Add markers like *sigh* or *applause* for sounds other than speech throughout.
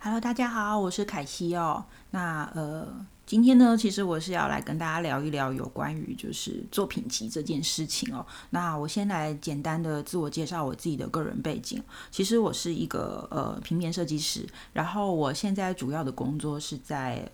Hello，大家好，我是凯西哦。那呃，今天呢，其实我是要来跟大家聊一聊有关于就是作品集这件事情哦。那我先来简单的自我介绍我自己的个人背景。其实我是一个呃平面设计师，然后我现在主要的工作是在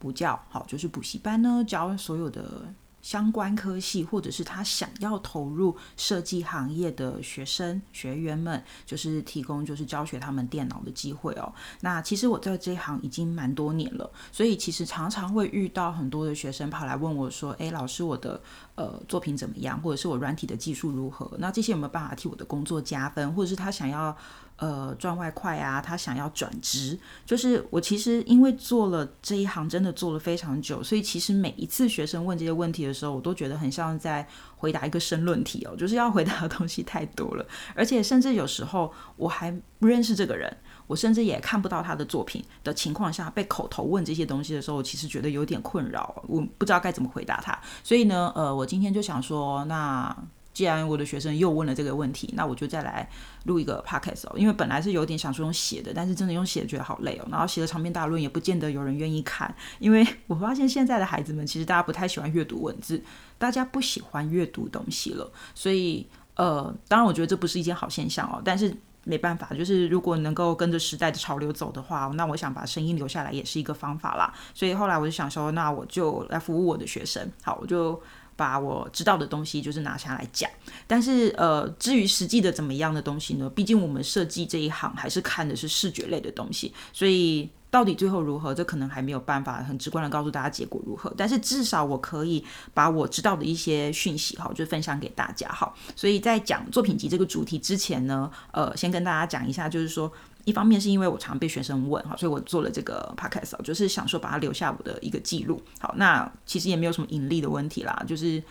补教，好，就是补习班呢教所有的。相关科系，或者是他想要投入设计行业的学生学员们，就是提供就是教学他们电脑的机会哦。那其实我在这一行已经蛮多年了，所以其实常常会遇到很多的学生跑来问我说：“诶，老师，我的呃作品怎么样？或者是我软体的技术如何？那这些有没有办法替我的工作加分？或者是他想要？”呃，赚外快啊，他想要转职，就是我其实因为做了这一行，真的做了非常久，所以其实每一次学生问这些问题的时候，我都觉得很像在回答一个申论题哦，就是要回答的东西太多了，而且甚至有时候我还不认识这个人，我甚至也看不到他的作品的情况下，被口头问这些东西的时候，我其实觉得有点困扰，我不知道该怎么回答他，所以呢，呃，我今天就想说，那。既然我的学生又问了这个问题，那我就再来录一个 podcast 哦。因为本来是有点想说用写的，但是真的用写觉得好累哦。然后写的长篇大论也不见得有人愿意看，因为 *laughs* 我发现现在的孩子们其实大家不太喜欢阅读文字，大家不喜欢阅读东西了。所以呃，当然我觉得这不是一件好现象哦。但是没办法，就是如果能够跟着时代的潮流走的话，那我想把声音留下来也是一个方法啦。所以后来我就想说，那我就来服务我的学生。好，我就。把我知道的东西就是拿下来讲，但是呃，至于实际的怎么样的东西呢？毕竟我们设计这一行还是看的是视觉类的东西，所以到底最后如何，这可能还没有办法很直观的告诉大家结果如何。但是至少我可以把我知道的一些讯息哈，就分享给大家哈。所以在讲作品集这个主题之前呢，呃，先跟大家讲一下，就是说。一方面是因为我常被学生问哈，所以我做了这个 podcast，就是想说把它留下我的一个记录。好，那其实也没有什么盈利的问题啦，就是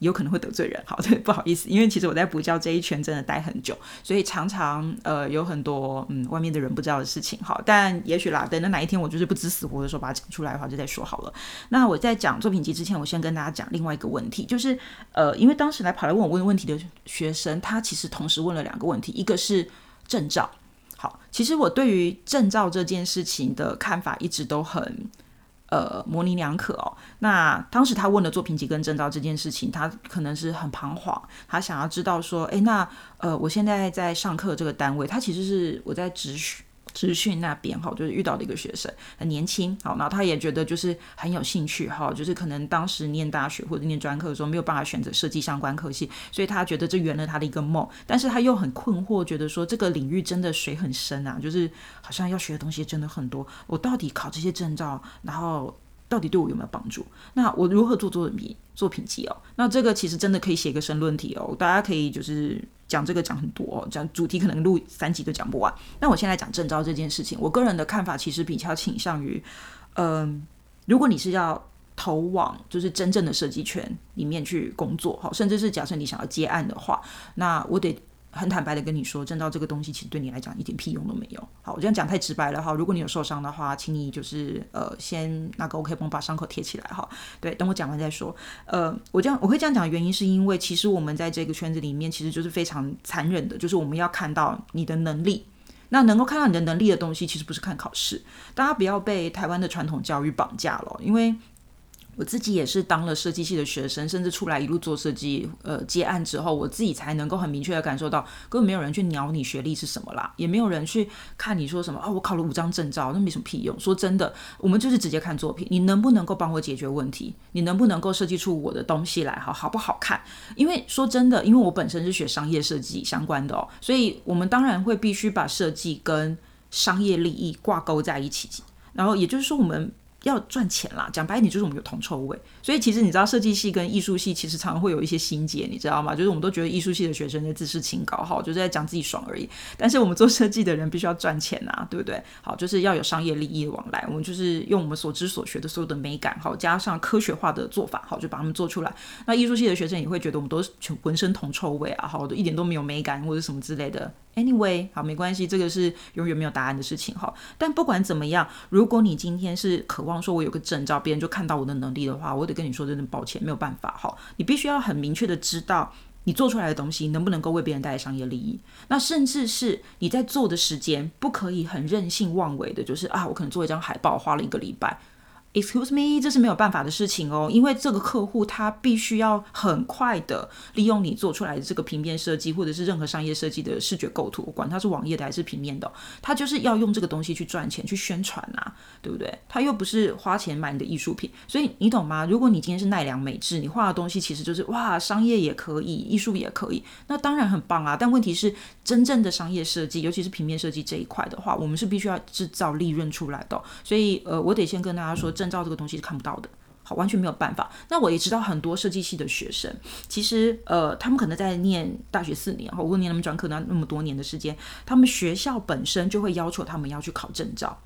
有可能会得罪人。好，对，*laughs* 不好意思，因为其实我在补教这一圈真的待很久，所以常常呃有很多嗯外面的人不知道的事情。好，但也许啦，等到哪一天我就是不知死活的时候把它讲出来的话，就再说好了。那我在讲作品集之前，我先跟大家讲另外一个问题，就是呃，因为当时来跑来问我问问题的学生，他其实同时问了两个问题，一个是证照。其实我对于证照这件事情的看法一直都很呃模棱两可哦。那当时他问了作品集跟证照这件事情，他可能是很彷徨，他想要知道说，诶，那呃，我现在在上课这个单位，他其实是我在咨询。资讯那边哈，就是遇到的一个学生很年轻，好，然后他也觉得就是很有兴趣哈，就是可能当时念大学或者念专科的时候没有办法选择设计相关科系，所以他觉得这圆了他的一个梦，但是他又很困惑，觉得说这个领域真的水很深啊，就是好像要学的东西真的很多，我到底考这些证照，然后。到底对我有没有帮助？那我如何做作品作品集哦？那这个其实真的可以写一个申论题哦，大家可以就是讲这个讲很多，讲主题可能录三集都讲不完。那我先来讲正招这件事情，我个人的看法其实比较倾向于，嗯，如果你是要投往就是真正的设计圈里面去工作，好，甚至是假设你想要接案的话，那我得。很坦白的跟你说，证照这个东西其实对你来讲一点屁用都没有。好，我这样讲太直白了哈。如果你有受伤的话，请你就是呃先拿个 OK 绷把伤口贴起来哈。对，等我讲完再说。呃，我这样我会这样讲的原因是因为其实我们在这个圈子里面其实就是非常残忍的，就是我们要看到你的能力。那能够看到你的能力的东西，其实不是看考试。大家不要被台湾的传统教育绑架了，因为。我自己也是当了设计系的学生，甚至出来一路做设计，呃，接案之后，我自己才能够很明确的感受到，根本没有人去鸟你学历是什么啦，也没有人去看你说什么啊，我考了五张证照，那没什么屁用。说真的，我们就是直接看作品，你能不能够帮我解决问题？你能不能够设计出我的东西来？好好不好看？因为说真的，因为我本身是学商业设计相关的哦，所以我们当然会必须把设计跟商业利益挂钩在一起，然后也就是说我们。要赚钱啦，讲白一点就是我们有铜臭味，所以其实你知道设计系跟艺术系其实常常会有一些心结，你知道吗？就是我们都觉得艺术系的学生在自视清高，好，就是在讲自己爽而已。但是我们做设计的人必须要赚钱呐，对不对？好，就是要有商业利益的往来。我们就是用我们所知所学的所有的美感，好，加上科学化的做法，好，就把他们做出来。那艺术系的学生也会觉得我们都是浑身铜臭味啊，好，一点都没有美感或者什么之类的。Anyway，好，没关系，这个是永远没有答案的事情哈。但不管怎么样，如果你今天是渴望说我有个证照，别人就看到我的能力的话，我得跟你说真的抱歉，没有办法哈。你必须要很明确的知道你做出来的东西能不能够为别人带来商业利益？那甚至是你在做的时间不可以很任性妄为的，就是啊，我可能做一张海报花了一个礼拜。Excuse me，这是没有办法的事情哦，因为这个客户他必须要很快的利用你做出来的这个平面设计，或者是任何商业设计的视觉构图，管它是网页的还是平面的，他就是要用这个东西去赚钱、去宣传啊，对不对？他又不是花钱买你的艺术品，所以你懂吗？如果你今天是奈良美智，你画的东西其实就是哇，商业也可以，艺术也可以，那当然很棒啊。但问题是，真正的商业设计，尤其是平面设计这一块的话，我们是必须要制造利润出来的。所以呃，我得先跟大家说。证照这个东西是看不到的，好，完全没有办法。那我也知道很多设计系的学生，其实呃，他们可能在念大学四年，或者念他们专科那那么多年的时间，他们学校本身就会要求他们要去考证照。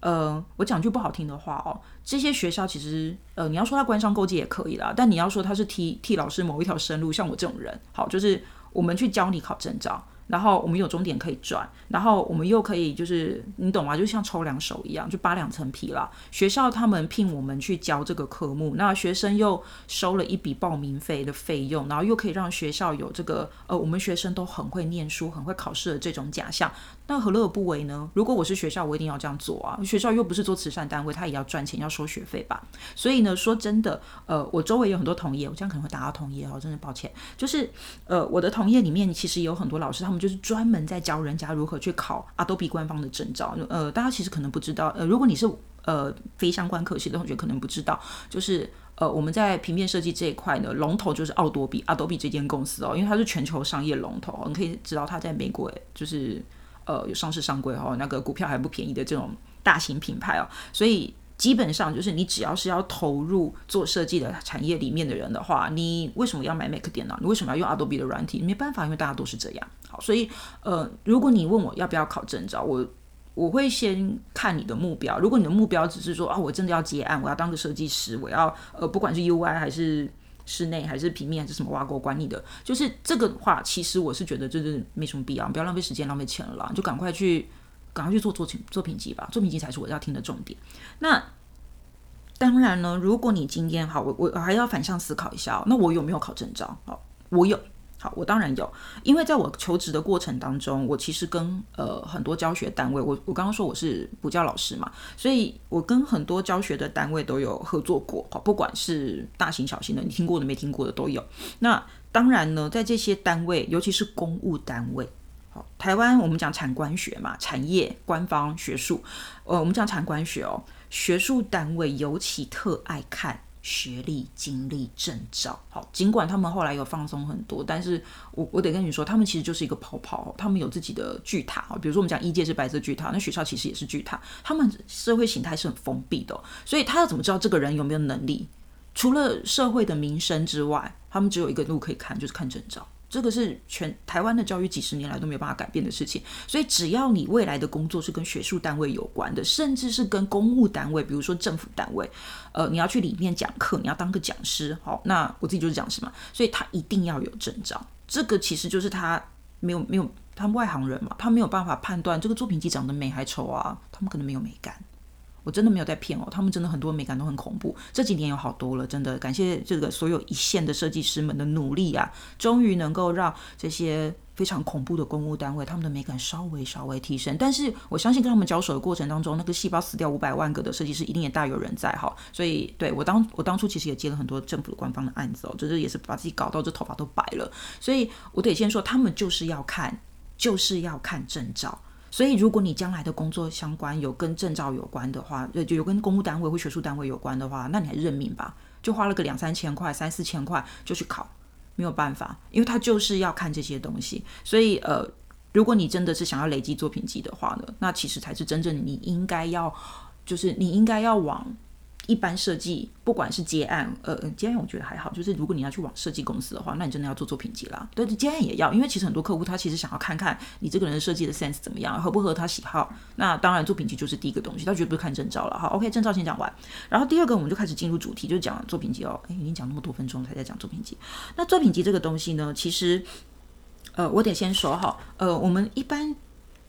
呃，我讲句不好听的话哦，这些学校其实呃，你要说他官商勾结也可以啦，但你要说他是替替老师某一条生路，像我这种人，好，就是我们去教你考证照。然后我们有终点可以转，然后我们又可以就是你懂吗？就像抽两手一样，就扒两层皮了。学校他们聘我们去教这个科目，那学生又收了一笔报名费的费用，然后又可以让学校有这个呃，我们学生都很会念书、很会考试的这种假象。那何乐而不为呢？如果我是学校，我一定要这样做啊！学校又不是做慈善单位，他也要赚钱，要收学费吧。所以呢，说真的，呃，我周围有很多同业，我这样可能会打到同业哦，真的抱歉。就是呃，我的同业里面其实有很多老师，他我们就是专门在教人家如何去考 Adobe 官方的证照。呃，大家其实可能不知道，呃，如果你是呃非相关科系的同学，可能不知道，就是呃我们在平面设计这一块呢，龙头就是奥多比，Adobe 这间公司哦，因为它是全球商业龙头，你可以知道它在美国就是。呃，有上市上柜哦，那个股票还不便宜的这种大型品牌哦，所以基本上就是你只要是要投入做设计的产业里面的人的话，你为什么要买 Mac 电脑？你为什么要用 Adobe 的软体？没办法，因为大家都是这样。好，所以呃，如果你问我要不要考证照，我我会先看你的目标。如果你的目标只是说啊，我真的要接案，我要当个设计师，我要呃，不管是 UI 还是。室内还是平面还是什么挖沟管理的，就是这个话，其实我是觉得就是没什么必要，不要浪费时间浪费钱了，就赶快去赶快去做作品作品集吧，作品集才是我要听的重点。那当然呢，如果你今天好，我我还要反向思考一下，那我有没有考证照？好，我有。好，我当然有，因为在我求职的过程当中，我其实跟呃很多教学单位，我我刚刚说我是补教老师嘛，所以我跟很多教学的单位都有合作过，好，不管是大型小型的，你听过的没听过的都有。那当然呢，在这些单位，尤其是公务单位，台湾我们讲产官学嘛，产业、官方、学术，呃，我们讲产官学哦，学术单位尤其特爱看。学历、经历、证照，好，尽管他们后来有放松很多，但是我我得跟你说，他们其实就是一个泡泡，他们有自己的巨塔，比如说我们讲一届是白色巨塔，那学校其实也是巨塔，他们社会形态是很封闭的，所以他要怎么知道这个人有没有能力？除了社会的名声之外，他们只有一个路可以看，就是看证照。这个是全台湾的教育几十年来都没有办法改变的事情，所以只要你未来的工作是跟学术单位有关的，甚至是跟公务单位，比如说政府单位，呃，你要去里面讲课，你要当个讲师，好，那我自己就是讲师嘛，所以他一定要有证照。这个其实就是他没有没有，他们外行人嘛，他没有办法判断这个作品集长得美还丑啊，他们可能没有美感。我真的没有在骗哦，他们真的很多美感都很恐怖。这几年有好多了，真的感谢这个所有一线的设计师们的努力啊，终于能够让这些非常恐怖的公务单位他们的美感稍微稍微提升。但是我相信跟他们交手的过程当中，那个细胞死掉五百万个的设计师一定也大有人在哈。所以对我当我当初其实也接了很多政府的官方的案子哦，就是也是把自己搞到这头发都白了。所以我得先说，他们就是要看，就是要看证照。所以，如果你将来的工作相关有跟证照有关的话，就有跟公务单位或学术单位有关的话，那你还认命吧，就花了个两三千块、三四千块就去考，没有办法，因为他就是要看这些东西。所以，呃，如果你真的是想要累积作品集的话呢，那其实才是真正你应该要，就是你应该要往。一般设计，不管是接案，呃，接案我觉得还好，就是如果你要去往设计公司的话，那你真的要做作品集啦。对，接案也要，因为其实很多客户他其实想要看看你这个人设计的 sense 怎么样，合不合他喜好。那当然，作品集就是第一个东西，他绝对不是看证照了。好，OK，证照先讲完，然后第二个我们就开始进入主题，就是讲作品集哦。诶，已经讲那么多分钟才在讲作品集。那作品集这个东西呢，其实，呃，我得先说哈，呃，我们一般。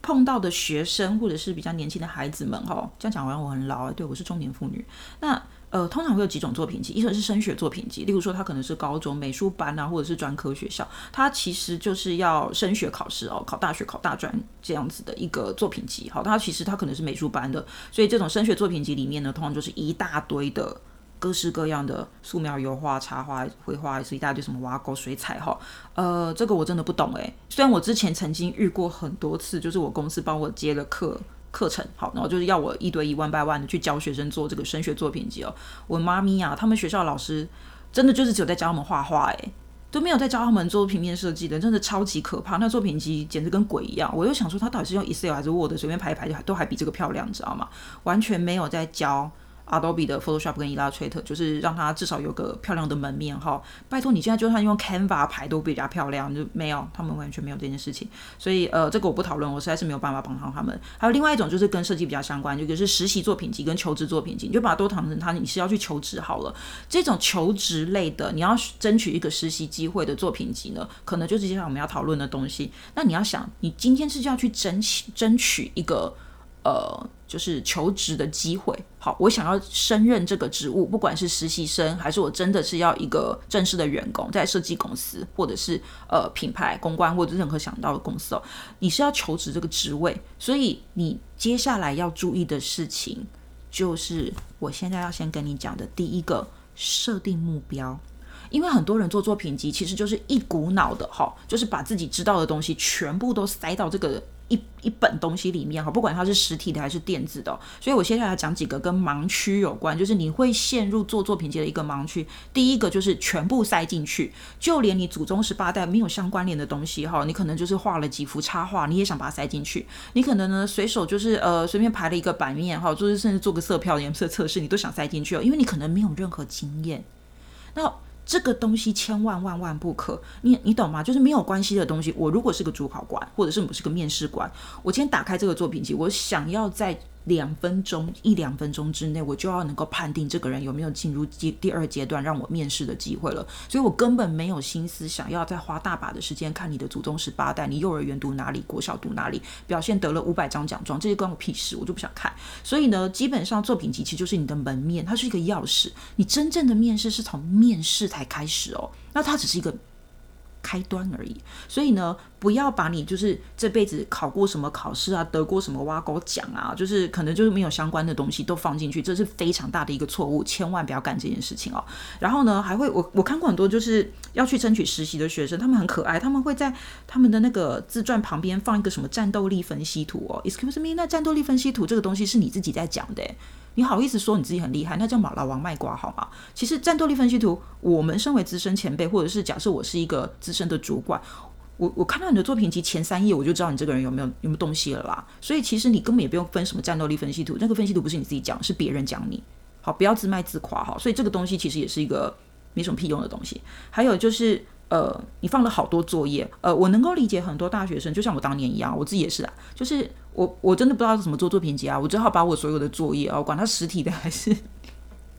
碰到的学生或者是比较年轻的孩子们，哈，这样讲完我很老啊，对我是中年妇女。那呃，通常会有几种作品集，一种是升学作品集，例如说它可能是高中美术班啊，或者是专科学校，它其实就是要升学考试哦，考大学、考大专这样子的一个作品集。好，它其实它可能是美术班的，所以这种升学作品集里面呢，通常就是一大堆的。各式各样的素描、油画、插画、绘画，是一大堆什么挖沟、水彩哈。呃，这个我真的不懂诶。虽然我之前曾经遇过很多次，就是我公司帮我接了课课程，好，然后就是要我一对一万百万的去教学生做这个升学作品集哦。我妈咪啊，他们学校老师真的就是只有在教他们画画，诶，都没有在教他们做平面设计的，真的超级可怕。那作品集简直跟鬼一样。我又想说，他到底是用 Excel 还是 Word 随便排一排，就都还比这个漂亮，你知道吗？完全没有在教。Adobe 的 Photoshop 跟 Illustrator 就是让它至少有个漂亮的门面哈。拜托你现在就算用 Canva 排都比较漂亮，就没有，他们完全没有这件事情。所以呃，这个我不讨论，我实在是没有办法帮上他们。还有另外一种就是跟设计比较相关，就是实习作品集跟求职作品集，你就把它都当成它你是要去求职好了。这种求职类的，你要争取一个实习机会的作品集呢，可能就是接下来我们要讨论的东西。那你要想，你今天是要去争取争取一个。呃，就是求职的机会。好，我想要升任这个职务，不管是实习生，还是我真的是要一个正式的员工，在设计公司，或者是呃品牌公关，或者任何想到的公司哦，你是要求职这个职位，所以你接下来要注意的事情，就是我现在要先跟你讲的第一个，设定目标。因为很多人做作品集，其实就是一股脑的哈，就是把自己知道的东西全部都塞到这个。一一本东西里面哈，不管它是实体的还是电子的，所以我接下来讲几个跟盲区有关，就是你会陷入做作品集的一个盲区。第一个就是全部塞进去，就连你祖宗十八代没有相关联的东西哈，你可能就是画了几幅插画，你也想把它塞进去。你可能呢随手就是呃随便排了一个版面哈，就是甚至做个色票颜色测试，你都想塞进去哦，因为你可能没有任何经验。那这个东西千万万万不可，你你懂吗？就是没有关系的东西。我如果是个主考官，或者是我是个面试官，我今天打开这个作品集，我想要在。两分钟一两分钟之内，我就要能够判定这个人有没有进入第第二阶段让我面试的机会了。所以我根本没有心思想要再花大把的时间看你的祖宗十八代，你幼儿园读哪里，国小读哪里，表现得了五百张奖状，这些关我屁事，我就不想看。所以呢，基本上作品集其实就是你的门面，它是一个钥匙。你真正的面试是从面试才开始哦，那它只是一个。开端而已，所以呢，不要把你就是这辈子考过什么考试啊，得过什么挖沟奖啊，就是可能就是没有相关的东西都放进去，这是非常大的一个错误，千万不要干这件事情哦。然后呢，还会我我看过很多就是要去争取实习的学生，他们很可爱，他们会在他们的那个自传旁边放一个什么战斗力分析图哦。Excuse me，那战斗力分析图这个东西是你自己在讲的。你好意思说你自己很厉害？那叫马老王卖瓜好吗？其实战斗力分析图，我们身为资深前辈，或者是假设我是一个资深的主管，我我看到你的作品集前三页，我就知道你这个人有没有有没有东西了啦。所以其实你根本也不用分什么战斗力分析图，那个分析图不是你自己讲，是别人讲你。好，不要自卖自夸哈。所以这个东西其实也是一个没什么屁用的东西。还有就是。呃，你放了好多作业，呃，我能够理解很多大学生，就像我当年一样，我自己也是啊，就是我我真的不知道怎么做作品集啊，我只好把我所有的作业啊，管它实体的还是。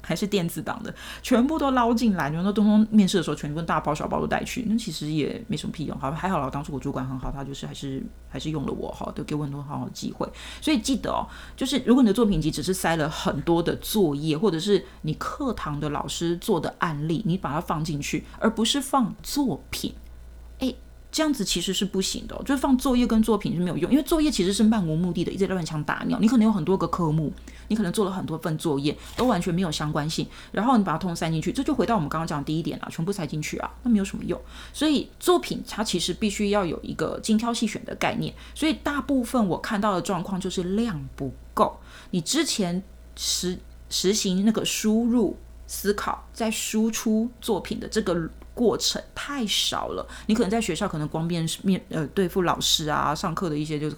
还是电子档的，全部都捞进来。然后东东面试的时候，全部大包小包都带去，那其实也没什么屁用。好，还好了，当初我主管很好，他就是还是还是用了我，哈，都给我很多好好的机会。所以记得哦，就是如果你的作品集只是塞了很多的作业，或者是你课堂的老师做的案例，你把它放进去，而不是放作品。这样子其实是不行的，就是放作业跟作品是没有用，因为作业其实是漫无目的的，一直乱枪打鸟。你可能有很多个科目，你可能做了很多份作业，都完全没有相关性，然后你把它通塞进去，这就回到我们刚刚讲的第一点了，全部塞进去啊，那没有什么用。所以作品它其实必须要有一个精挑细选的概念，所以大部分我看到的状况就是量不够。你之前实实行那个输入思考在输出作品的这个。过程太少了，你可能在学校可能光面面呃对付老师啊，上课的一些就是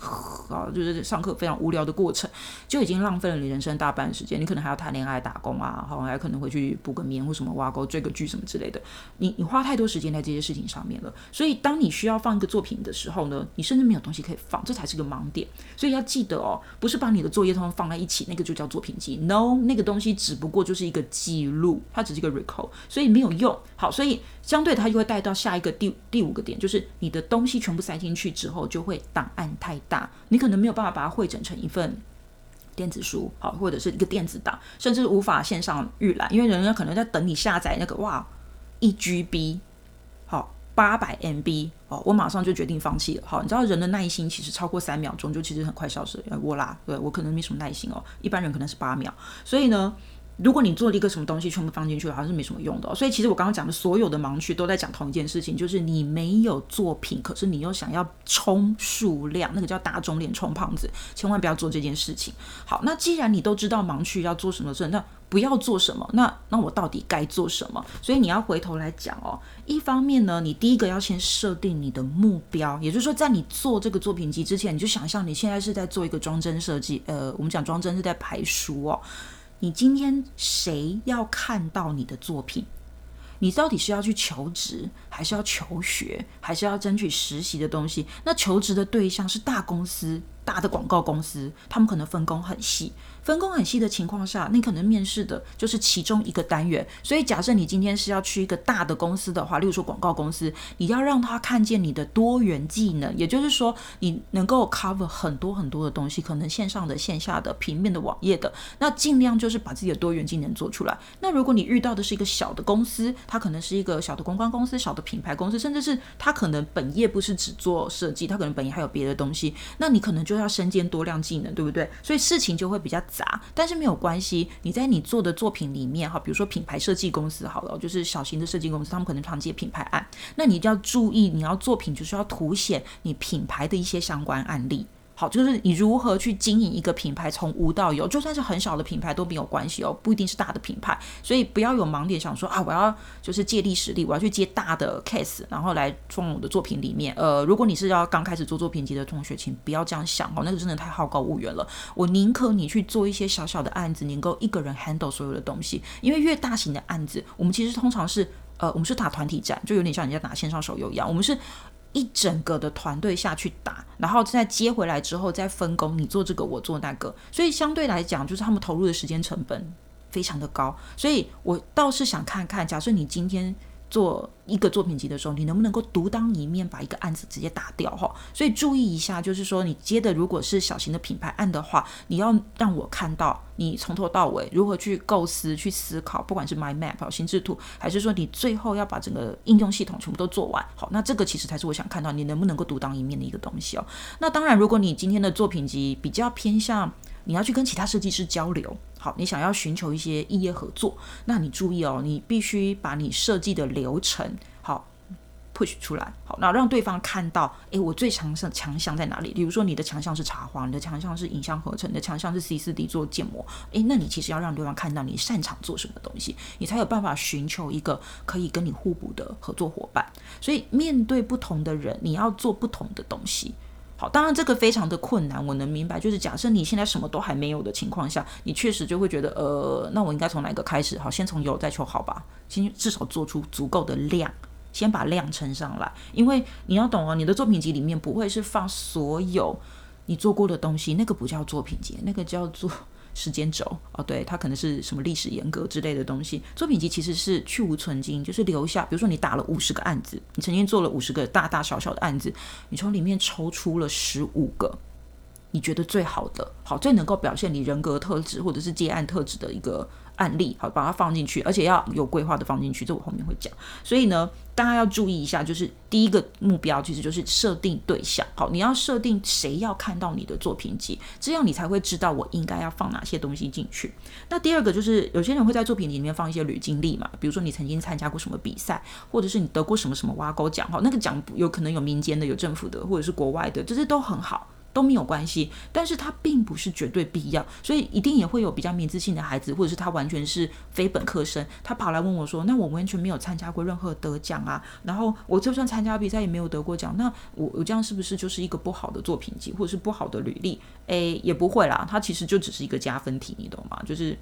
啊，就是上课非常无聊的过程，就已经浪费了你人生大半时间。你可能还要谈恋爱、打工啊，好，还可能会去补个眠或什么挖沟、追个剧什么之类的。你你花太多时间在这些事情上面了，所以当你需要放一个作品的时候呢，你甚至没有东西可以放，这才是个盲点。所以要记得哦，不是把你的作业通通放在一起，那个就叫作品集。No，那个东西只不过就是一个记录，它只是一个 recall，所以没有用。好，所以。相对它就会带到下一个第第五个点，就是你的东西全部塞进去之后，就会档案太大，你可能没有办法把它汇整成一份电子书，好，或者是一个电子档，甚至无法线上预览，因为人家可能在等你下载那个哇一 GB，好八百 MB，哦，我马上就决定放弃了。好，你知道人的耐心其实超过三秒钟就其实很快消失。我啦，对我可能没什么耐心哦，一般人可能是八秒，所以呢。如果你做了一个什么东西全部放进去，好像是没什么用的。所以其实我刚刚讲的所有的盲区都在讲同一件事情，就是你没有作品，可是你又想要冲数量，那个叫打肿脸充胖子，千万不要做这件事情。好，那既然你都知道盲区要做什么事，那不要做什么？那那我到底该做什么？所以你要回头来讲哦。一方面呢，你第一个要先设定你的目标，也就是说，在你做这个作品集之前，你就想象你现在是在做一个装帧设计。呃，我们讲装帧是在排书哦。你今天谁要看到你的作品？你到底是要去求职，还是要求学，还是要争取实习的东西？那求职的对象是大公司、大的广告公司，他们可能分工很细。分工很细的情况下，你可能面试的就是其中一个单元。所以，假设你今天是要去一个大的公司的话，例如说广告公司，你要让他看见你的多元技能，也就是说，你能够 cover 很多很多的东西，可能线上的、线下的、平面的、网页的，那尽量就是把自己的多元技能做出来。那如果你遇到的是一个小的公司，它可能是一个小的公关公司、小的品牌公司，甚至是它可能本业不是只做设计，它可能本业还有别的东西，那你可能就要身兼多量技能，对不对？所以事情就会比较。杂，但是没有关系。你在你做的作品里面，哈，比如说品牌设计公司，好了，就是小型的设计公司，他们可能常接品牌案，那你就要注意，你要作品就是要凸显你品牌的一些相关案例。好，就是你如何去经营一个品牌，从无到有，就算是很小的品牌都没有关系哦，不一定是大的品牌，所以不要有盲点，想说啊，我要就是借力使力，我要去接大的 case，然后来放我的作品里面。呃，如果你是要刚开始做作品集的同学，请不要这样想哦，那个真的太好高骛远了。我宁可你去做一些小小的案子，能够一个人 handle 所有的东西，因为越大型的案子，我们其实通常是呃，我们是打团体战，就有点像人家打线上手游一样，我们是。一整个的团队下去打，然后再接回来之后再分工，你做这个，我做那个，所以相对来讲，就是他们投入的时间成本非常的高。所以我倒是想看看，假设你今天。做一个作品集的时候，你能不能够独当一面，把一个案子直接打掉哈？所以注意一下，就是说你接的如果是小型的品牌案的话，你要让我看到你从头到尾如何去构思、去思考，不管是 My Map 心智图，还是说你最后要把整个应用系统全部都做完。好，那这个其实才是我想看到你能不能够独当一面的一个东西哦。那当然，如果你今天的作品集比较偏向。你要去跟其他设计师交流，好，你想要寻求一些异业合作，那你注意哦，你必须把你设计的流程好 push 出来，好，那让对方看到，诶，我最强项强项在哪里？比如说你的强项是插画，你的强项是影像合成，你的强项是 C 四 D 做建模，诶，那你其实要让对方看到你擅长做什么东西，你才有办法寻求一个可以跟你互补的合作伙伴。所以面对不同的人，你要做不同的东西。好，当然这个非常的困难，我能明白。就是假设你现在什么都还没有的情况下，你确实就会觉得，呃，那我应该从哪个开始？好，先从有再求好吧，先至少做出足够的量，先把量撑上来。因为你要懂哦，你的作品集里面不会是放所有你做过的东西，那个不叫作品集，那个叫做。时间轴哦，对，它可能是什么历史严格之类的东西。作品集其实是去无存精，就是留下。比如说你打了五十个案子，你曾经做了五十个大大小小的案子，你从里面抽出了十五个你觉得最好的，好最能够表现你人格特质或者是接案特质的一个。案例好，把它放进去，而且要有规划的放进去，这我后面会讲。所以呢，大家要注意一下，就是第一个目标其实就是设定对象。好，你要设定谁要看到你的作品集，这样你才会知道我应该要放哪些东西进去。那第二个就是有些人会在作品里面放一些履经历嘛，比如说你曾经参加过什么比赛，或者是你得过什么什么挖沟奖，哈，那个奖有可能有民间的，有政府的，或者是国外的，这些都很好。都没有关系，但是它并不是绝对必要，所以一定也会有比较明自信的孩子，或者是他完全是非本科生，他跑来问我说：“那我完全没有参加过任何得奖啊，然后我就算参加比赛也没有得过奖，那我我这样是不是就是一个不好的作品集，或者是不好的履历？诶，也不会啦，它其实就只是一个加分题，你懂吗？就是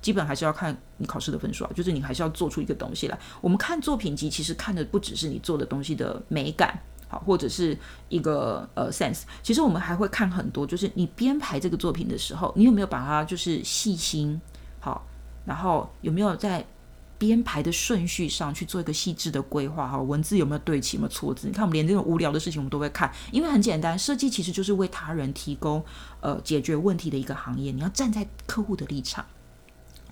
基本还是要看你考试的分数啊，就是你还是要做出一个东西来。我们看作品集，其实看的不只是你做的东西的美感。好，或者是一个呃 sense，其实我们还会看很多，就是你编排这个作品的时候，你有没有把它就是细心好，然后有没有在编排的顺序上去做一个细致的规划哈，文字有没有对齐，有没有错字？你看我们连这种无聊的事情我们都会看，因为很简单，设计其实就是为他人提供呃解决问题的一个行业，你要站在客户的立场。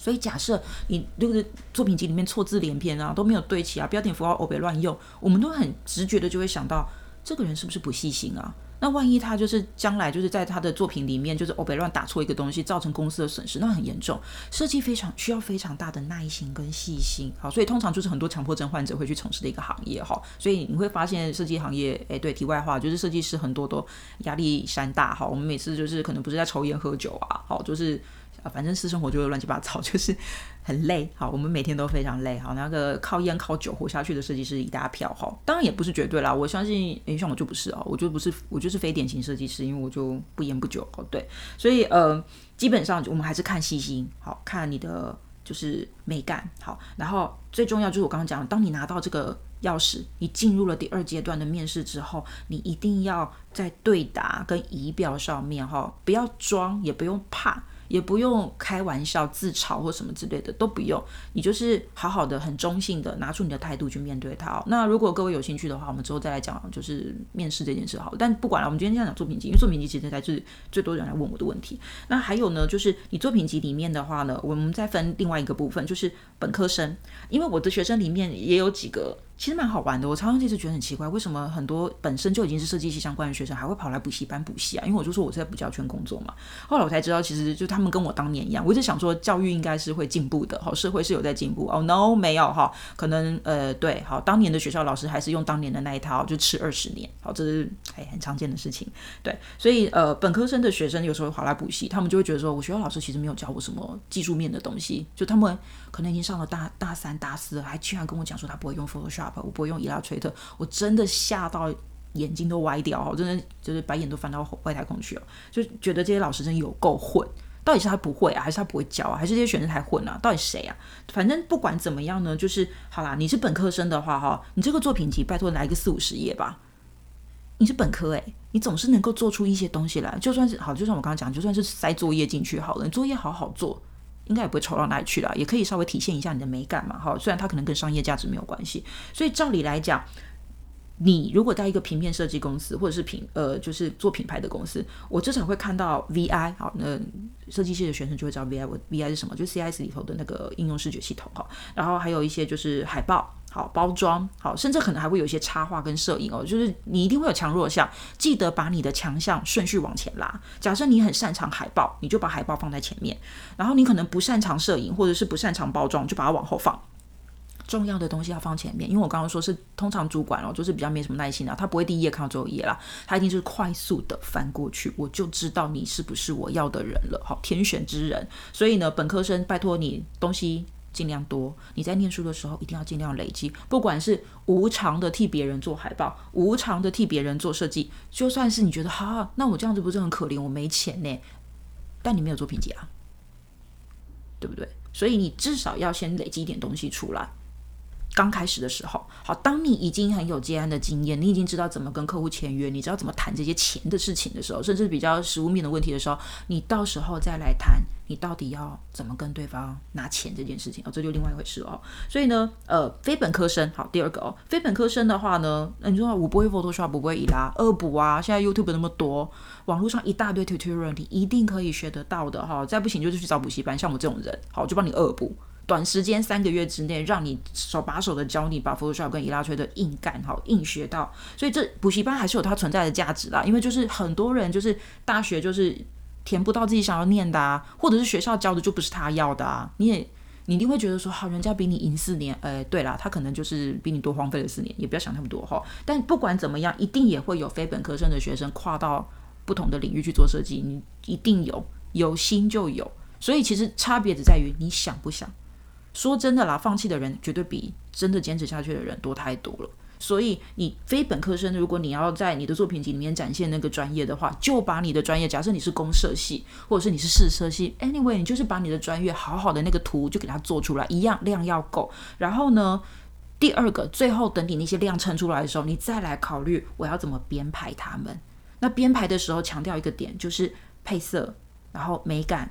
所以假设你这个作品集里面错字连篇啊，都没有对齐啊，标点符号偶别乱用，我们都很直觉的就会想到，这个人是不是不细心啊？那万一他就是将来就是在他的作品里面就是欧北乱打错一个东西，造成公司的损失，那很严重。设计非常需要非常大的耐心跟细心，好，所以通常就是很多强迫症患者会去从事的一个行业哈。所以你会发现设计行业，哎，对，题外话就是设计师很多都压力山大哈。我们每次就是可能不是在抽烟喝酒啊，好，就是。啊，反正私生活就会乱七八糟，*laughs* 就是很累。好，我们每天都非常累。好，那个靠烟靠酒活下去的设计师一大票。哈，当然也不是绝对啦。我相信，诶，像我就不是哦，我就不是，我就是非典型设计师，因为我就不烟不酒。哦，对，所以呃，基本上我们还是看细心，好看你的就是美感。好，然后最重要就是我刚刚讲，当你拿到这个钥匙，你进入了第二阶段的面试之后，你一定要在对答跟仪表上面，哈，不要装，也不用怕。也不用开玩笑、自嘲或什么之类的，都不用。你就是好好的、很中性的拿出你的态度去面对它。那如果各位有兴趣的话，我们之后再来讲，就是面试这件事好。但不管了，我们今天这样讲作品集，因为作品集其实才是最多人来问我的问题。那还有呢，就是你作品集里面的话呢，我们再分另外一个部分，就是本科生，因为我的学生里面也有几个。其实蛮好玩的，我常常其实觉得很奇怪，为什么很多本身就已经是设计系相关的学生，还会跑来补习班补习啊？因为我就说我是在补教圈工作嘛。后来我才知道，其实就他们跟我当年一样，我一直想说教育应该是会进步的，好，社会是有在进步。哦，no，没有哈，可能呃，对，好，当年的学校老师还是用当年的那一套，就吃二十年，好，这是哎很常见的事情。对，所以呃，本科生的学生有时候跑来补习，他们就会觉得说我学校老师其实没有教我什么技术面的东西，就他们可能已经上了大大三、大四，还居然跟我讲说他不会用 Photoshop。我不会用伊拉崔特，我真的吓到眼睛都歪掉哈，真的就是把眼都翻到外太空去了，就觉得这些老师真有够混，到底是他不会啊，还是他不会教啊，还是这些学生太混啊？到底谁啊？反正不管怎么样呢，就是好啦，你是本科生的话哈，你这个作品集拜托来个四五十页吧。你是本科诶，你总是能够做出一些东西来，就算是好，就算我刚刚讲，就算是塞作业进去好了，你作业好好做。应该也不会丑到哪里去了，也可以稍微体现一下你的美感嘛，哈。虽然它可能跟商业价值没有关系，所以照理来讲，你如果在一个平面设计公司或者是品呃就是做品牌的公司，我至少会看到 VI 好，那设计系的学生就会知道 VI，我 VI 是什么，就 CIS 里头的那个应用视觉系统哈。然后还有一些就是海报。好包装，好，甚至可能还会有一些插画跟摄影哦。就是你一定会有强弱项，记得把你的强项顺序往前拉。假设你很擅长海报，你就把海报放在前面；然后你可能不擅长摄影，或者是不擅长包装，就把它往后放。重要的东西要放前面，因为我刚刚说是通常主管哦，就是比较没什么耐心的，他不会第一页看到最后一页啦，他一定是快速的翻过去，我就知道你是不是我要的人了。好，天选之人。所以呢，本科生拜托你东西。尽量多，你在念书的时候一定要尽量累积，不管是无偿的替别人做海报，无偿的替别人做设计，就算是你觉得哈，那我这样子不是很可怜，我没钱呢，但你没有做评级啊，对不对？所以你至少要先累积一点东西出来。刚开始的时候，好，当你已经很有接案的经验，你已经知道怎么跟客户签约，你知道怎么谈这些钱的事情的时候，甚至比较实物面的问题的时候，你到时候再来谈，你到底要怎么跟对方拿钱这件事情哦，这就另外一回事哦。所以呢，呃，非本科生，好，第二个哦，非本科生的话呢，那你说我不会 Photoshop，不会伊拉，恶补啊，现在 YouTube 那么多，网络上一大堆 tutorial，你一定可以学得到的哈。再不行就是去找补习班，像我这种人，好，就帮你恶补。短时间三个月之内，让你手把手的教你把 Photoshop 跟 Illustrator 硬干好，硬学到。所以这补习班还是有它存在的价值啦。因为就是很多人就是大学就是填不到自己想要念的啊，或者是学校教的就不是他要的啊。你也你一定会觉得说，好，人家比你赢四年，呃，对啦，他可能就是比你多荒废了四年，也不要想那么多哈。但不管怎么样，一定也会有非本科生的学生跨到不同的领域去做设计，你一定有，有心就有。所以其实差别只在于你想不想。说真的啦，放弃的人绝对比真的坚持下去的人多太多了。所以你非本科生，如果你要在你的作品集里面展现那个专业的话，就把你的专业，假设你是公社系，或者是你是视设系，anyway，你就是把你的专业好好的那个图就给它做出来，一样量要够。然后呢，第二个，最后等你那些量称出来的时候，你再来考虑我要怎么编排它们。那编排的时候强调一个点，就是配色，然后美感。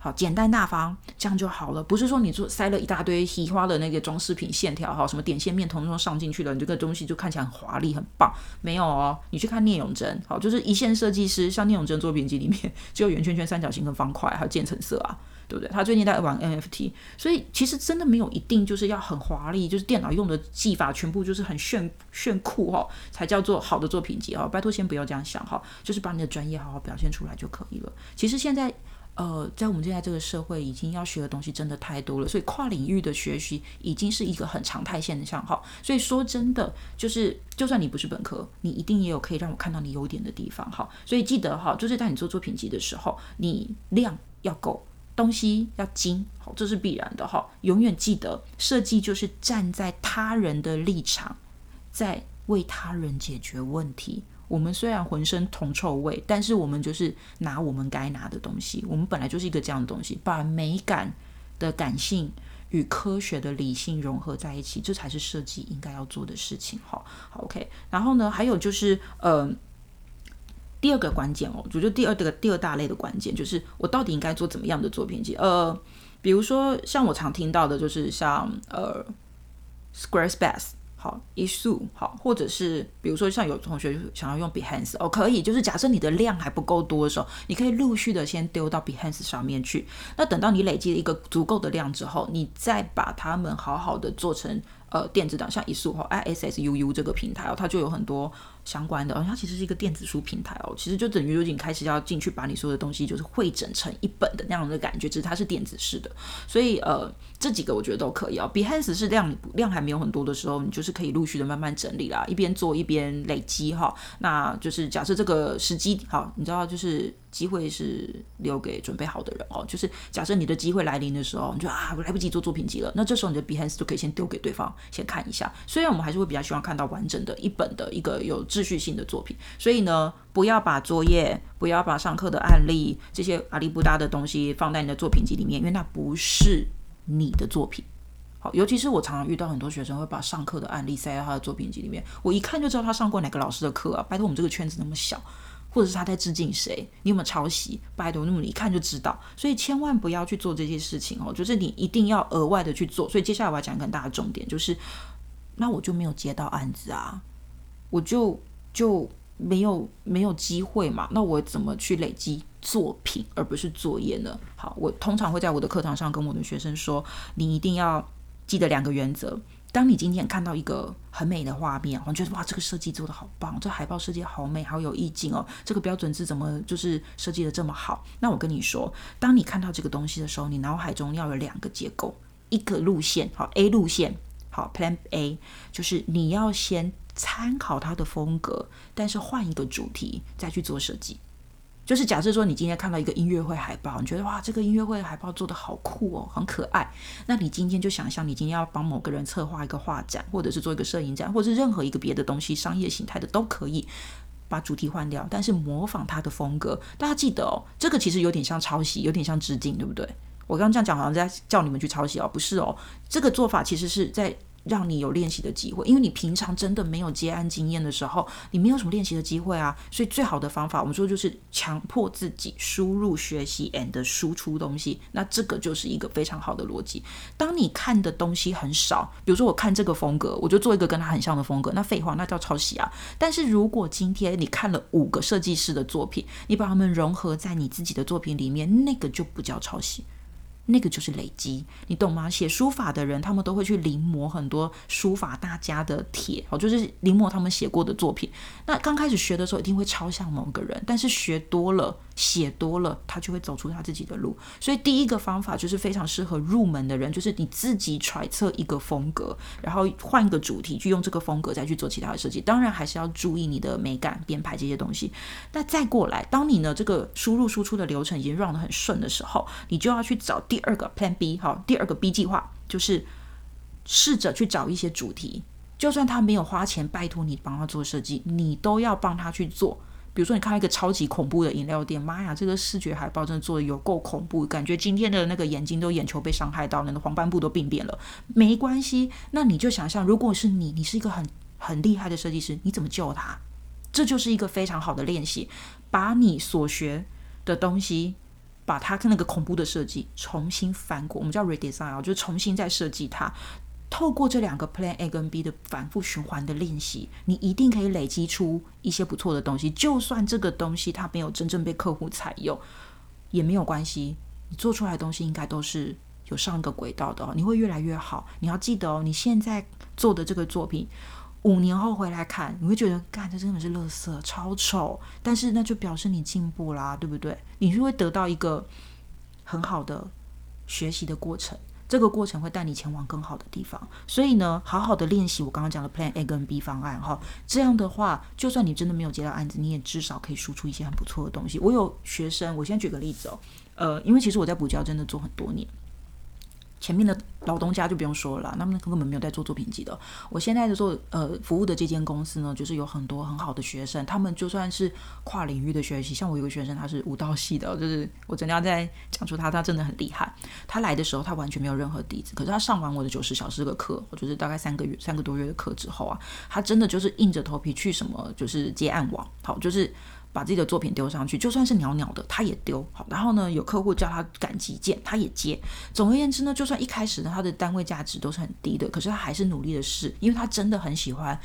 好，简单大方，这样就好了。不是说你做塞了一大堆奇花的那个装饰品线条，哈，什么点线面统统上进去了，你这个东西就看起来很华丽、很棒。没有哦，你去看聂永贞，好，就是一线设计师，像聂永贞作品集里面 *laughs* 只有圆圈圈、三角形跟方块，还有渐层色啊，对不对？他最近在玩 NFT，所以其实真的没有一定就是要很华丽，就是电脑用的技法全部就是很炫炫酷哈，才叫做好的作品集哈。拜托先不要这样想哈，就是把你的专业好好表现出来就可以了。其实现在。呃，在我们现在这个社会，已经要学的东西真的太多了，所以跨领域的学习已经是一个很常态现象哈。所以说真的，就是就算你不是本科，你一定也有可以让我看到你优点的地方哈。所以记得哈，就是在你做作品集的时候，你量要够，东西要精，好，这是必然的哈。永远记得，设计就是站在他人的立场，在为他人解决问题。我们虽然浑身铜臭味，但是我们就是拿我们该拿的东西。我们本来就是一个这样的东西，把美感的感性与科学的理性融合在一起，这才是设计应该要做的事情。好，好，OK。然后呢，还有就是，呃，第二个关键哦，我觉得第二个第二大类的关键就是我到底应该做怎么样的作品集？呃，比如说像我常听到的，就是像呃，Squarespace。好，一束好，或者是比如说像有同学想要用 Behance 哦，可以，就是假设你的量还不够多的时候，你可以陆续的先丢到 Behance 上面去。那等到你累积了一个足够的量之后，你再把它们好好的做成呃电子档，像一束哈 ISSUU 这个平台哦，它就有很多。相关的哦，它其实是一个电子书平台哦，其实就等于说你开始要进去把你所有的东西就是汇整成一本的那样的感觉，只是它是电子式的，所以呃这几个我觉得都可以哦。Behance 是量量还没有很多的时候，你就是可以陆续的慢慢整理啦，一边做一边累积哈。那就是假设这个时机好，你知道就是机会是留给准备好的人哦，就是假设你的机会来临的时候，你就啊我来不及做作品集了，那这时候你的 Behance 就可以先丢给对方先看一下。虽然我们还是会比较希望看到完整的一本的一个有。秩序性的作品，所以呢，不要把作业，不要把上课的案例这些阿里不达的东西放在你的作品集里面，因为那不是你的作品。好，尤其是我常常遇到很多学生会把上课的案例塞在他的作品集里面，我一看就知道他上过哪个老师的课啊！拜托，我们这个圈子那么小，或者是他在致敬谁？你有没有抄袭？拜托，那么你一看就知道，所以千万不要去做这些事情哦。就是你一定要额外的去做。所以接下来我要讲一个很大的重点，就是那我就没有接到案子啊，我就。就没有没有机会嘛？那我怎么去累积作品，而不是作业呢？好，我通常会在我的课堂上跟我的学生说，你一定要记得两个原则。当你今天看到一个很美的画面，我觉得哇，这个设计做的好棒，这海报设计好美，好有意境哦。这个标准字怎么就是设计的这么好？那我跟你说，当你看到这个东西的时候，你脑海中要有两个结构，一个路线，好 A 路线，好 Plan A，就是你要先。参考它的风格，但是换一个主题再去做设计。就是假设说，你今天看到一个音乐会海报，你觉得哇，这个音乐会海报做的好酷哦，很可爱。那你今天就想象，你今天要帮某个人策划一个画展，或者是做一个摄影展，或者是任何一个别的东西，商业形态的都可以，把主题换掉，但是模仿他的风格。大家记得哦，这个其实有点像抄袭，有点像致敬，对不对？我刚刚这样讲，好像在叫你们去抄袭哦，不是哦，这个做法其实是在。让你有练习的机会，因为你平常真的没有接案经验的时候，你没有什么练习的机会啊。所以最好的方法，我们说就是强迫自己输入学习 and 输出东西。那这个就是一个非常好的逻辑。当你看的东西很少，比如说我看这个风格，我就做一个跟他很像的风格，那废话，那叫抄袭啊。但是如果今天你看了五个设计师的作品，你把他们融合在你自己的作品里面，那个就不叫抄袭。那个就是累积，你懂吗？写书法的人，他们都会去临摹很多书法大家的帖，哦，就是临摹他们写过的作品。那刚开始学的时候，一定会超像某个人，但是学多了，写多了，他就会走出他自己的路。所以第一个方法就是非常适合入门的人，就是你自己揣测一个风格，然后换一个主题去用这个风格再去做其他的设计。当然还是要注意你的美感、编排这些东西。那再过来，当你呢这个输入输出的流程已经 run 得很顺的时候，你就要去找。第二个 Plan B 好，第二个 B 计划就是试着去找一些主题，就算他没有花钱拜托你帮他做设计，你都要帮他去做。比如说，你看到一个超级恐怖的饮料店，妈呀，这个视觉海报真的做的有够恐怖，感觉今天的那个眼睛都眼球被伤害到，那个黄斑部都病变了。没关系，那你就想象，如果是你，你是一个很很厉害的设计师，你怎么救他？这就是一个非常好的练习，把你所学的东西。把它跟那个恐怖的设计重新翻过，我们叫 redesign，就是重新再设计它。透过这两个 Plan A 跟 B 的反复循环的练习，你一定可以累积出一些不错的东西。就算这个东西它没有真正被客户采用，也没有关系。你做出来的东西应该都是有上一个轨道的哦，你会越来越好。你要记得哦，你现在做的这个作品，五年后回来看，你会觉得，干这真的是垃圾，超丑。但是那就表示你进步啦，对不对？你是会得到一个很好的学习的过程。这个过程会带你前往更好的地方，所以呢，好好的练习我刚刚讲的 Plan A 跟 B 方案哈。这样的话，就算你真的没有接到案子，你也至少可以输出一些很不错的东西。我有学生，我先举个例子哦，呃，因为其实我在补教真的做很多年。前面的老东家就不用说了，他们根本没有在做作品集的。我现在的做呃服务的这间公司呢，就是有很多很好的学生，他们就算是跨领域的学习，像我有个学生他是舞蹈系的，就是我真的要再讲出他，他真的很厉害。他来的时候他完全没有任何底子，可是他上完我的九十小时的课，我就是大概三个月三个多月的课之后啊，他真的就是硬着头皮去什么就是接案网，好就是。把自己的作品丢上去，就算是鸟鸟的，他也丢好。然后呢，有客户叫他赶急件，他也接。总而言之呢，就算一开始呢，他的单位价值都是很低的，可是他还是努力的试，因为他真的很喜欢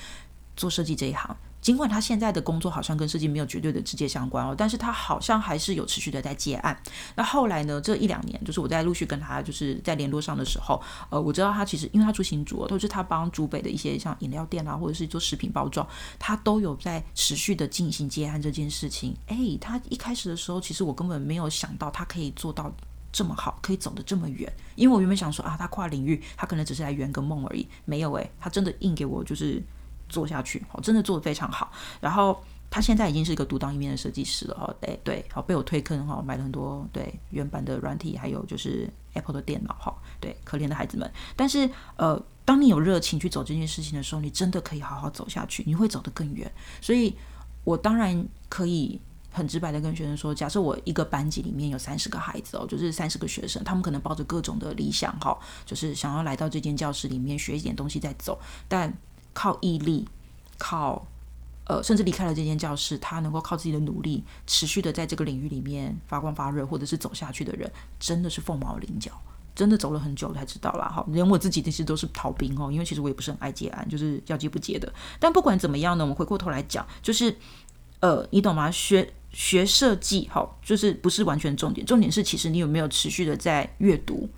做设计这一行。尽管他现在的工作好像跟设计没有绝对的直接相关哦，但是他好像还是有持续的在接案。那后来呢，这一两年，就是我在陆续跟他就是在联络上的时候，呃，我知道他其实因为他住新竹，都是他帮竹北的一些像饮料店啊，或者是做食品包装，他都有在持续的进行接案这件事情。诶，他一开始的时候，其实我根本没有想到他可以做到这么好，可以走得这么远。因为我原本想说啊，他跨领域，他可能只是来圆个梦而已。没有诶，他真的硬给我就是。做下去，哦，真的做的非常好。然后他现在已经是一个独当一面的设计师了，哈，对对，好被我推坑，哈，买了很多对原版的软体，还有就是 Apple 的电脑，哈，对，可怜的孩子们。但是，呃，当你有热情去走这件事情的时候，你真的可以好好走下去，你会走得更远。所以，我当然可以很直白的跟学生说，假设我一个班级里面有三十个孩子哦，就是三十个学生，他们可能抱着各种的理想，哈，就是想要来到这间教室里面学一点东西再走，但。靠毅力，靠呃，甚至离开了这间教室，他能够靠自己的努力，持续的在这个领域里面发光发热，或者是走下去的人，真的是凤毛麟角，真的走了很久才知道啦。哈，连我自己其实都是逃兵哦，因为其实我也不是很爱接案，就是要接不接的。但不管怎么样呢，我们回过头来讲，就是呃，你懂吗？学学设计，好，就是不是完全重点，重点是其实你有没有持续的在阅读、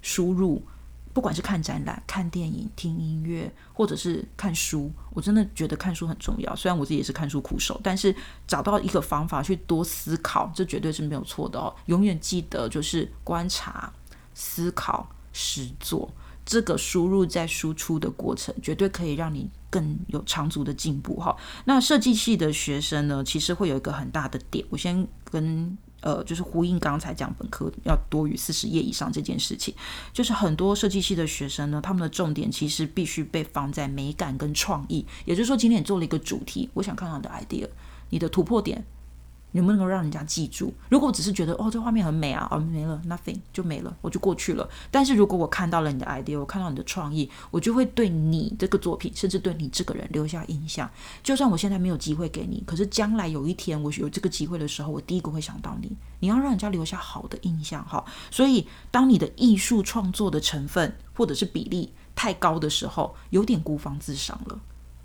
输入。不管是看展览、看电影、听音乐，或者是看书，我真的觉得看书很重要。虽然我自己也是看书苦手，但是找到一个方法去多思考，这绝对是没有错的哦。永远记得，就是观察、思考、实做，这个输入在输出的过程，绝对可以让你更有长足的进步哈。那设计系的学生呢，其实会有一个很大的点，我先跟。呃，就是呼应刚才讲本科要多于四十页以上这件事情，就是很多设计系的学生呢，他们的重点其实必须被放在美感跟创意。也就是说，今天你做了一个主题，我想看到你的 idea，你的突破点。能不能够让人家记住？如果我只是觉得哦，这画面很美啊，哦没了，nothing 就没了，我就过去了。但是如果我看到了你的 idea，我看到你的创意，我就会对你这个作品，甚至对你这个人留下印象。就算我现在没有机会给你，可是将来有一天我有这个机会的时候，我第一个会想到你。你要让人家留下好的印象哈。所以当你的艺术创作的成分或者是比例太高的时候，有点孤芳自赏了。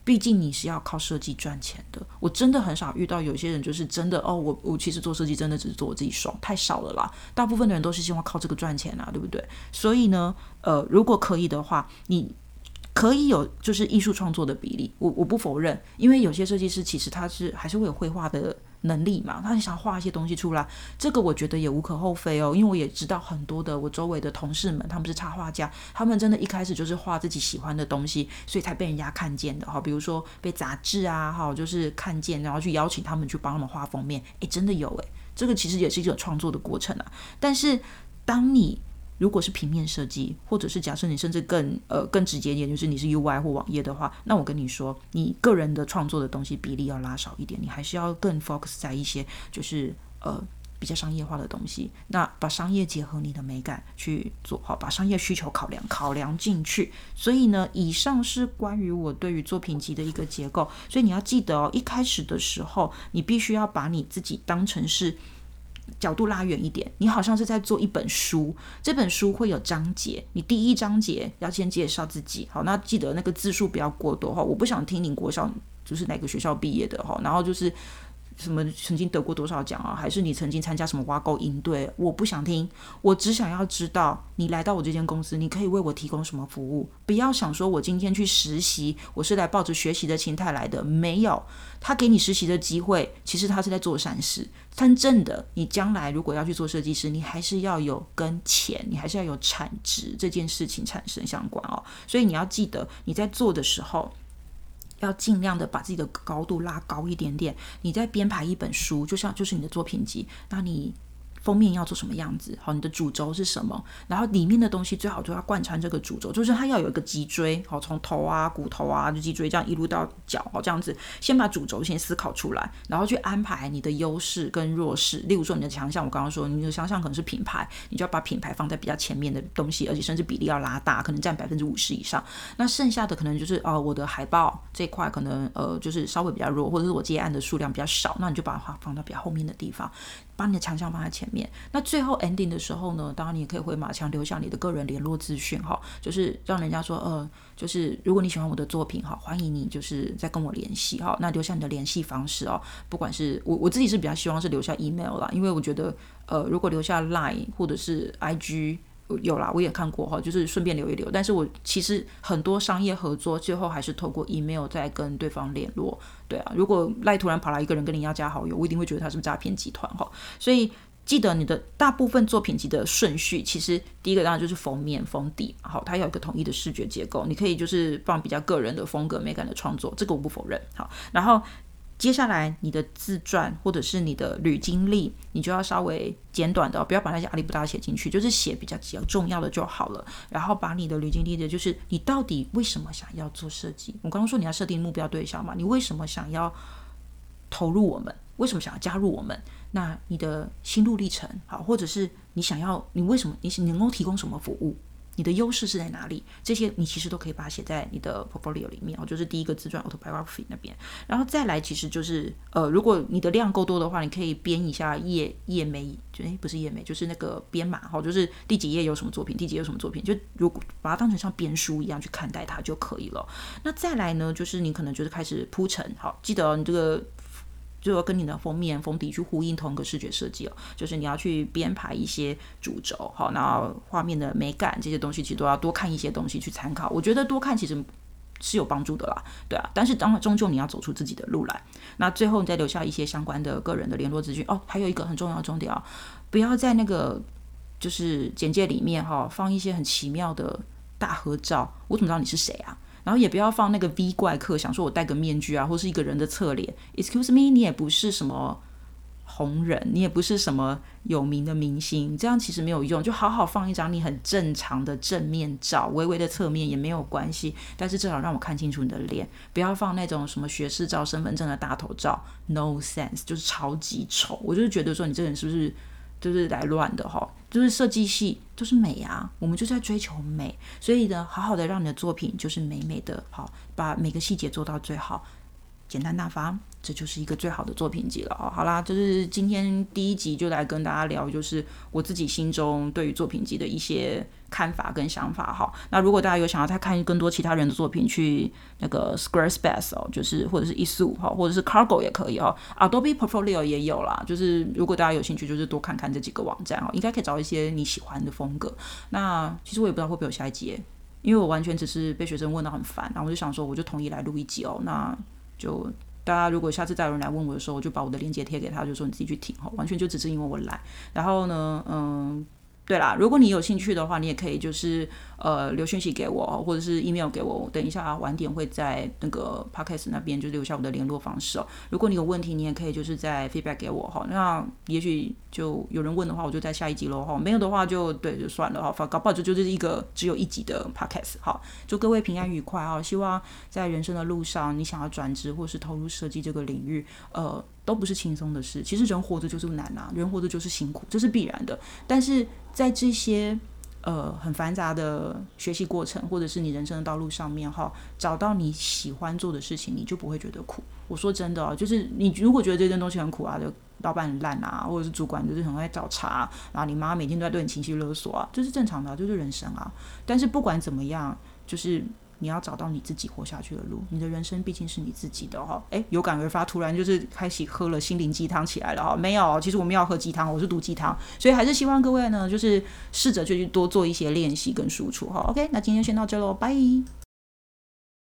毕竟你是要靠设计赚钱的，我真的很少遇到有些人就是真的哦，我我其实做设计真的只是做我自己爽，太少了啦。大部分的人都是希望靠这个赚钱啊，对不对？所以呢，呃，如果可以的话，你可以有就是艺术创作的比例，我我不否认，因为有些设计师其实他是还是会有绘画的。能力嘛，他很想画一些东西出来，这个我觉得也无可厚非哦，因为我也知道很多的我周围的同事们，他们是插画家，他们真的一开始就是画自己喜欢的东西，所以才被人家看见的哈。比如说被杂志啊，哈，就是看见，然后去邀请他们去帮他们画封面，诶，真的有诶，这个其实也是一种创作的过程啊。但是当你如果是平面设计，或者是假设你甚至更呃更直接一点，就是你是 UI 或网页的话，那我跟你说，你个人的创作的东西比例要拉少一点，你还是要更 focus 在一些就是呃比较商业化的东西。那把商业结合你的美感去做好，把商业需求考量考量进去。所以呢，以上是关于我对于作品集的一个结构。所以你要记得哦，一开始的时候，你必须要把你自己当成是。角度拉远一点，你好像是在做一本书，这本书会有章节，你第一章节要先介绍自己，好，那记得那个字数不要过多哈，我不想听你国小就是哪个学校毕业的哈，然后就是。什么曾经得过多少奖啊？还是你曾经参加什么挖沟营队？我不想听，我只想要知道你来到我这间公司，你可以为我提供什么服务。不要想说我今天去实习，我是来抱着学习的心态来的。没有，他给你实习的机会，其实他是在做善事。真正的，你将来如果要去做设计师，你还是要有跟钱，你还是要有产值这件事情产生相关哦。所以你要记得你在做的时候。要尽量的把自己的高度拉高一点点。你在编排一本书，就像就是你的作品集，那你。封面要做什么样子？好，你的主轴是什么？然后里面的东西最好就要贯穿这个主轴，就是它要有一个脊椎，好，从头啊、骨头啊、就脊椎这样一路到脚，好，这样子先把主轴先思考出来，然后去安排你的优势跟弱势。例如说你的强项，我刚刚说你的强项可能是品牌，你就要把品牌放在比较前面的东西，而且甚至比例要拉大，可能占百分之五十以上。那剩下的可能就是哦，我的海报这块可能呃就是稍微比较弱，或者是我接案的数量比较少，那你就把它放到比较后面的地方。把你的强项放在前面，那最后 ending 的时候呢，当然你也可以回马枪留下你的个人联络资讯哈，就是让人家说，呃，就是如果你喜欢我的作品哈，欢迎你就是再跟我联系哈，那留下你的联系方式哦，不管是我我自己是比较希望是留下 email 啦，因为我觉得，呃，如果留下 line 或者是 IG。有啦，我也看过哈，就是顺便留一留。但是我其实很多商业合作最后还是透过 email 再跟对方联络。对啊，如果赖突然跑来一个人跟你要加好友，我一定会觉得他是诈骗集团哈。所以记得你的大部分作品集的顺序，其实第一个当然就是封面封底，好，它要有一个统一的视觉结构。你可以就是放比较个人的风格美感的创作，这个我不否认。好，然后。接下来，你的自传或者是你的旅经历，你就要稍微简短的，不要把那些阿里不达写进去，就是写比较比较重要的就好了。然后把你的旅经历的，就是你到底为什么想要做设计？我刚刚说你要设定目标对象嘛，你为什么想要投入我们？为什么想要加入我们？那你的心路历程，好，或者是你想要，你为什么你你能够提供什么服务？你的优势是在哪里？这些你其实都可以把它写在你的 portfolio 里面哦，就是第一个自传 autobiography 那边，然后再来，其实就是呃，如果你的量够多的话，你可以编一下页页眉，就诶不是页眉，就是那个编码哈，就是第几页有什么作品，第几页有什么作品，就如果把它当成像编书一样去看待它就可以了。那再来呢，就是你可能就是开始铺陈，好，记得你这个。就要跟你的封面封底去呼应同一个视觉设计哦，就是你要去编排一些主轴，好，然后画面的美感这些东西其实都要多看一些东西去参考。我觉得多看其实是有帮助的啦，对啊。但是当然终究你要走出自己的路来。那最后你再留下一些相关的个人的联络资讯哦。还有一个很重要的重点啊，不要在那个就是简介里面哈放一些很奇妙的大合照，我怎么知道你是谁啊？然后也不要放那个 V 怪客，想说我戴个面具啊，或是一个人的侧脸。Excuse me，你也不是什么红人，你也不是什么有名的明星，这样其实没有用。就好好放一张你很正常的正面照，微微的侧面也没有关系。但是至少让我看清楚你的脸，不要放那种什么学士照、身份证的大头照，No sense，就是超级丑。我就是觉得说你这个人是不是？就是来乱的哈，就是设计系就是美啊，我们就在追求美，所以呢，好好的让你的作品就是美美的，好，把每个细节做到最好，简单大方。这就是一个最好的作品集了哦。好啦，就是今天第一集就来跟大家聊，就是我自己心中对于作品集的一些看法跟想法哈。那如果大家有想要再看更多其他人的作品，去那个 Squarespace 哦，就是或者是 Esu 哈，或者是 Cargo 也可以哦。Adobe Portfolio 也有啦，就是如果大家有兴趣，就是多看看这几个网站哦，应该可以找一些你喜欢的风格。那其实我也不知道会不会有下一集，因为我完全只是被学生问到很烦，然后我就想说，我就统一来录一集哦，那就。大家如果下次再有人来问我的时候，我就把我的链接贴给他，就说你自己去听哈，完全就只是因为我懒。然后呢，嗯。对啦，如果你有兴趣的话，你也可以就是呃留讯息给我，或者是 email 给我。等一下晚点会在那个 podcast 那边就留下我的联络方式哦。如果你有问题，你也可以就是在 feedback 给我哈。那也许就有人问的话，我就在下一集喽哈。没有的话就对就算了哈。搞不好就就是一个只有一集的 podcast 好。祝各位平安愉快啊！希望在人生的路上，你想要转职或是投入设计这个领域，呃。都不是轻松的事。其实人活着就是难啊，人活着就是辛苦，这是必然的。但是在这些呃很繁杂的学习过程，或者是你人生的道路上面哈，找到你喜欢做的事情，你就不会觉得苦。我说真的哦，就是你如果觉得这件东西很苦啊，就老板很烂啊，或者是主管就是很爱找茬，然后你妈每天都在对你情绪勒索啊，这是正常的，就是人生啊。但是不管怎么样，就是你要找到你自己活下去的路。你的人生毕竟是你自己的哈。诶，有感而发，突然就是开始喝了心灵鸡汤起来了哈。没有，其实我们要喝鸡汤，我是毒鸡汤，所以还是希望各位呢，就是试着就去多做一些练习跟输出哈。OK，那今天先到这喽，拜。